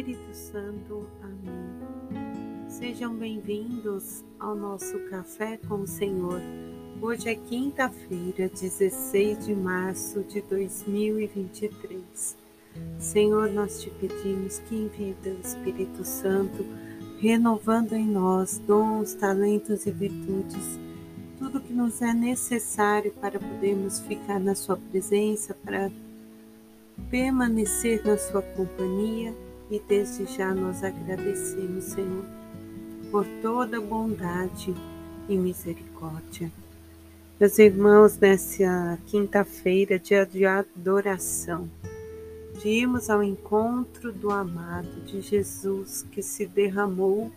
Espírito Santo. Amém. Sejam bem-vindos ao nosso Café com o Senhor. Hoje é quinta-feira, 16 de março de 2023. Senhor, nós te pedimos que envie o Espírito Santo, renovando em nós dons, talentos e virtudes, tudo que nos é necessário para podermos ficar na Sua presença, para permanecer na Sua companhia e desde já nós agradecemos, Senhor, por toda bondade e misericórdia. Meus irmãos, nessa quinta-feira, dia de adoração, de irmos ao encontro do amado de Jesus que se derramou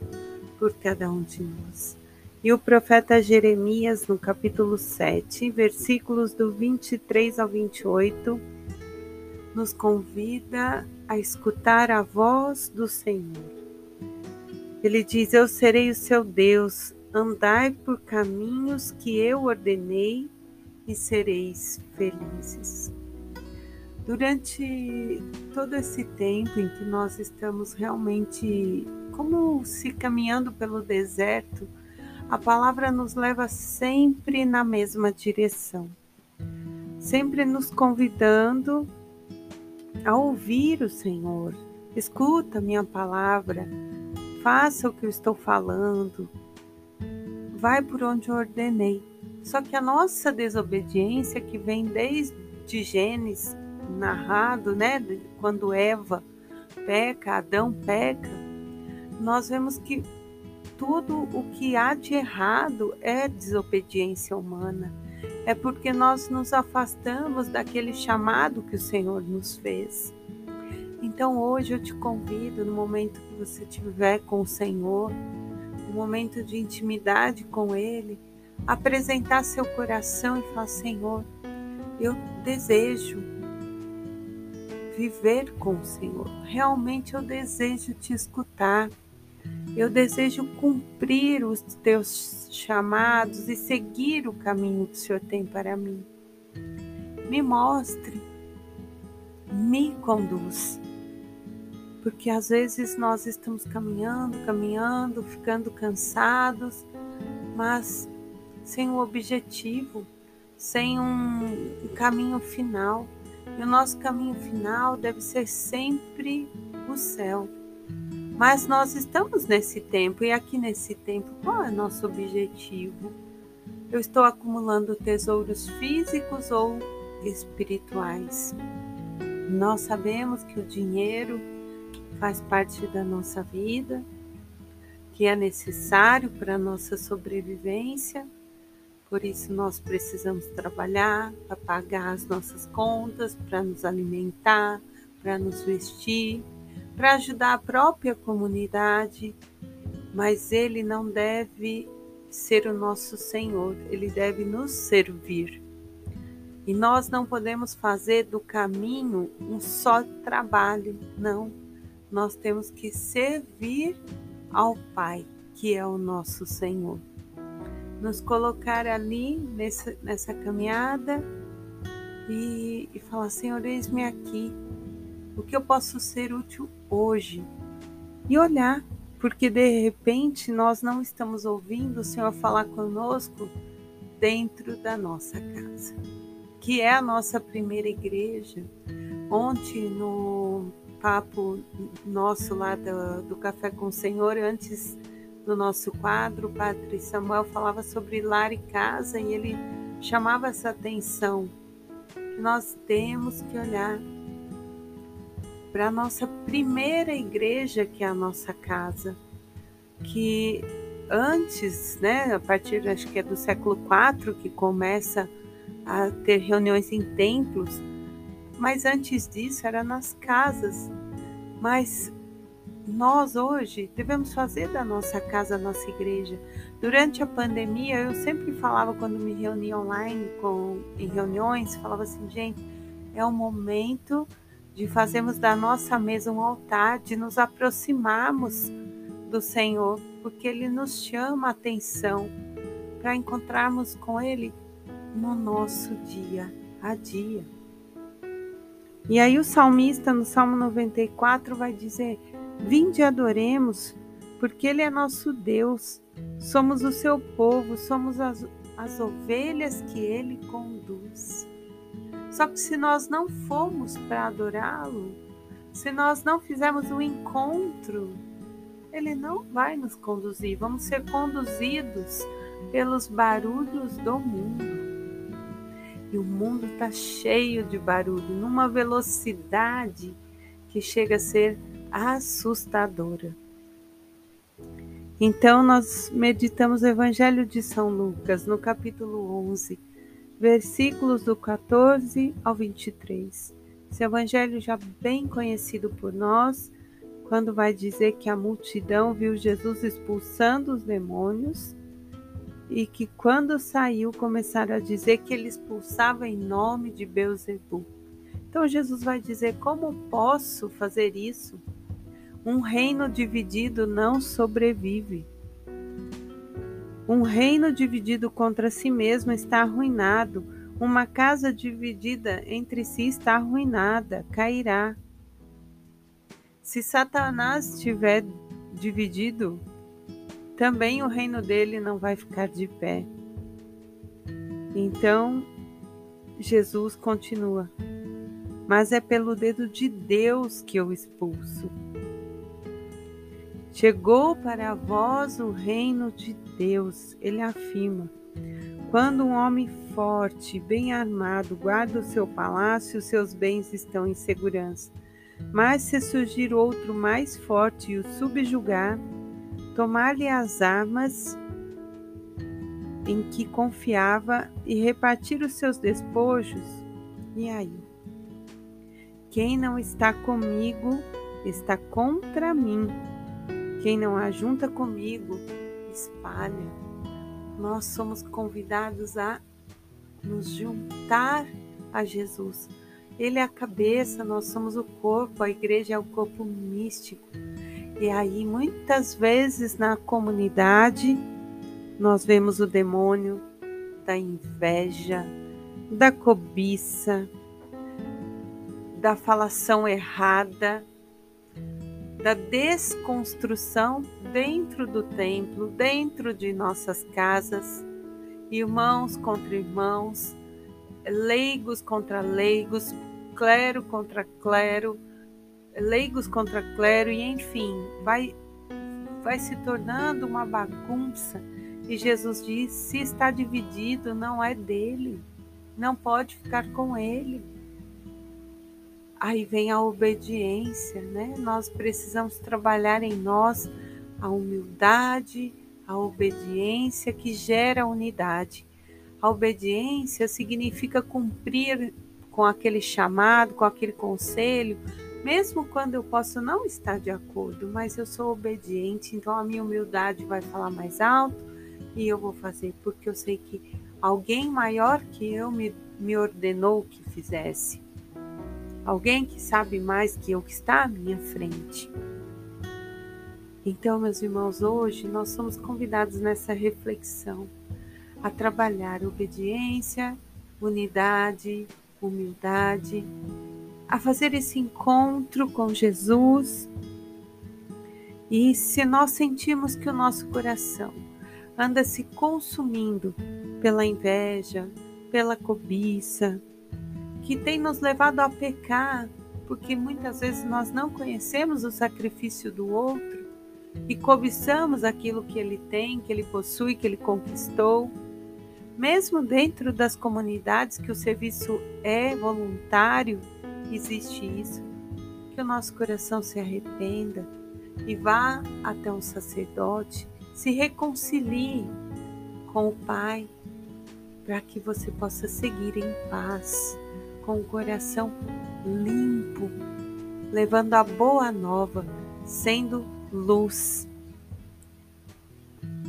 por cada um de nós. E o profeta Jeremias, no capítulo 7, versículos do 23 ao 28, nos convida a escutar a voz do Senhor. Ele diz: Eu serei o seu Deus, andai por caminhos que eu ordenei e sereis felizes. Durante todo esse tempo em que nós estamos realmente como se caminhando pelo deserto, a palavra nos leva sempre na mesma direção, sempre nos convidando a ouvir o Senhor. Escuta minha palavra, faça o que eu estou falando, vai por onde eu ordenei. Só que a nossa desobediência, que vem desde Gênesis, narrado, né, quando Eva peca, Adão peca, nós vemos que tudo o que há de errado é desobediência humana é porque nós nos afastamos daquele chamado que o Senhor nos fez. Então hoje eu te convido, no momento que você estiver com o Senhor, no momento de intimidade com Ele, apresentar seu coração e falar: Senhor, eu desejo viver com o Senhor. Realmente eu desejo te escutar. Eu desejo cumprir os teus chamados e seguir o caminho que o Senhor tem para mim. Me mostre, me conduz. Porque às vezes nós estamos caminhando, caminhando, ficando cansados, mas sem um objetivo, sem um, caminho final. E o nosso caminho final deve ser sempre o céu. Mas nós estamos nesse tempo, e aqui nesse tempo, qual é nosso objetivo? Eu estou acumulando tesouros físicos ou espirituais? Nós sabemos que o dinheiro faz parte da nossa vida, que é necessário para a nossa sobrevivência, por isso nós precisamos trabalhar para pagar as nossas contas, para nos alimentar, para nos vestir para ajudar a própria comunidade, mas ele não deve ser o nosso Senhor, ele deve nos servir. E nós não podemos fazer do caminho um só trabalho, não. Nós temos que servir ao Pai, que é o nosso Senhor. Nos colocar ali nessa, nessa caminhada e, e falar: Senhor, eis-me aqui, o que eu posso ser útil hoje e olhar, porque de repente nós não estamos ouvindo o Senhor falar conosco dentro da nossa casa, que é a nossa primeira igreja. Ontem no papo nosso lá do, do Café com o Senhor, antes do nosso quadro, o Padre Samuel falava sobre lar e casa e ele chamava essa atenção. Nós temos que olhar para a nossa primeira igreja, que é a nossa casa, que antes, né, a partir acho que é do século IV que começa a ter reuniões em templos, mas antes disso era nas casas. Mas nós hoje devemos fazer da nossa casa a nossa igreja. Durante a pandemia, eu sempre falava quando me reunia online com em reuniões, falava assim, gente, é um momento de fazermos da nossa mesa um altar, de nos aproximarmos do Senhor, porque Ele nos chama a atenção para encontrarmos com Ele no nosso dia a dia. E aí o salmista no Salmo 94 vai dizer: Vinde e adoremos, porque Ele é nosso Deus. Somos o seu povo, somos as, as ovelhas que Ele conduz. Só que se nós não formos para adorá-lo, se nós não fizermos um encontro, Ele não vai nos conduzir. Vamos ser conduzidos pelos barulhos do mundo. E o mundo está cheio de barulho, numa velocidade que chega a ser assustadora. Então, nós meditamos o Evangelho de São Lucas, no capítulo 11, versículos do 14 ao 23. Esse evangelho já bem conhecido por nós, quando vai dizer que a multidão viu Jesus expulsando os demônios e que quando saiu começaram a dizer que ele expulsava em nome de Beuzebu. Então Jesus vai dizer: Como posso fazer isso? Um reino dividido não sobrevive. Um reino dividido contra si mesmo está arruinado. Uma casa dividida entre si está arruinada, cairá. Se Satanás estiver dividido, também o reino dele não vai ficar de pé. Então, Jesus continua: Mas é pelo dedo de Deus que eu expulso. Chegou para vós o reino de Deus, ele afirma. Quando um homem forte, bem armado, guarda o seu palácio, seus bens estão em segurança. Mas se surgir outro mais forte e o subjugar, tomar-lhe as armas em que confiava e repartir os seus despojos, e aí? Quem não está comigo está contra mim. Quem não ajunta comigo, espalha. Nós somos convidados a nos juntar a Jesus. Ele é a cabeça, nós somos o corpo, a igreja é o corpo místico. E aí, muitas vezes na comunidade, nós vemos o demônio da inveja, da cobiça, da falação errada, da desconstrução dentro do templo, dentro de nossas casas, irmãos contra irmãos, leigos contra leigos, clero contra clero, leigos contra clero, e enfim, vai, vai se tornando uma bagunça. E Jesus diz: se está dividido, não é dele, não pode ficar com ele. Aí vem a obediência, né? Nós precisamos trabalhar em nós a humildade, a obediência que gera unidade. A obediência significa cumprir com aquele chamado, com aquele conselho, mesmo quando eu posso não estar de acordo, mas eu sou obediente, então a minha humildade vai falar mais alto e eu vou fazer, porque eu sei que alguém maior que eu me, me ordenou que fizesse alguém que sabe mais que eu que está à minha frente. Então, meus irmãos, hoje nós somos convidados nessa reflexão a trabalhar obediência, unidade, humildade, a fazer esse encontro com Jesus. E se nós sentimos que o nosso coração anda se consumindo pela inveja, pela cobiça, que tem nos levado a pecar, porque muitas vezes nós não conhecemos o sacrifício do outro e cobiçamos aquilo que ele tem, que ele possui, que ele conquistou. Mesmo dentro das comunidades que o serviço é voluntário, existe isso. Que o nosso coração se arrependa e vá até um sacerdote, se reconcilie com o Pai, para que você possa seguir em paz com o coração limpo, levando a boa nova, sendo luz.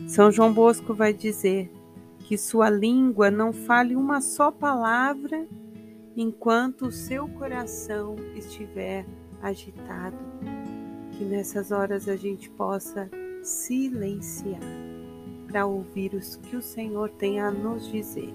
São João Bosco vai dizer que sua língua não fale uma só palavra enquanto o seu coração estiver agitado. Que nessas horas a gente possa silenciar para ouvir o que o Senhor tem a nos dizer.